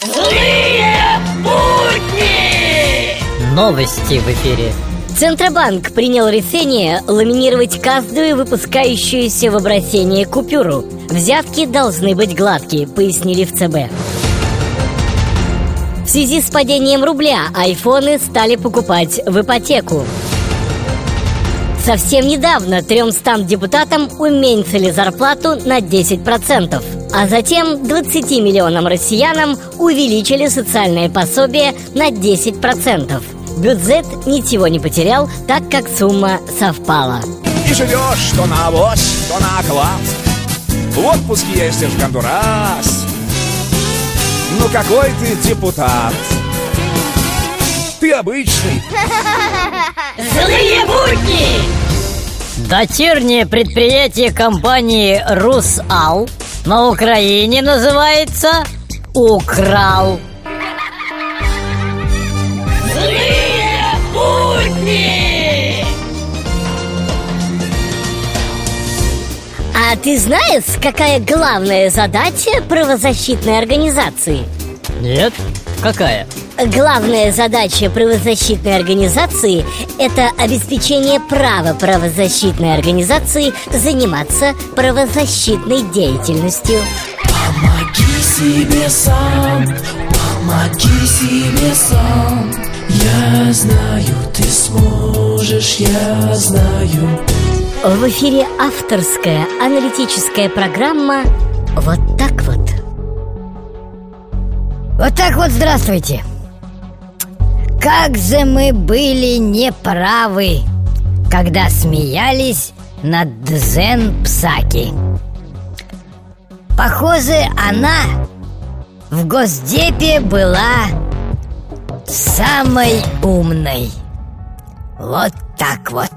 Злые будни! Новости в эфире. Центробанк принял решение ламинировать каждую выпускающуюся в обращение купюру. Взятки должны быть гладкие, пояснили в ЦБ. В связи с падением рубля айфоны стали покупать в ипотеку. Совсем недавно 300 депутатам уменьшили зарплату на 10%, а затем 20 миллионам россиянам увеличили социальное пособие на 10%. Бюджет ничего не потерял, так как сумма совпала. И живешь то на авось, то на оклад В отпуск ездишь в Гондурас Ну какой ты депутат Ты обычный Злые будни! Дочернее предприятие компании «Русал» на Украине называется «Украл». Злые будни! А ты знаешь, какая главная задача правозащитной организации? Нет? Какая? Главная задача правозащитной организации – это обеспечение права правозащитной организации заниматься правозащитной деятельностью. Помоги себе сам, помоги себе сам Я знаю, ты сможешь, я знаю В эфире авторская аналитическая программа «Вот так вот». Вот так вот здравствуйте Как же мы были неправы Когда смеялись над Дзен Псаки. Похоже, она в Госдепе была самой умной. Вот так вот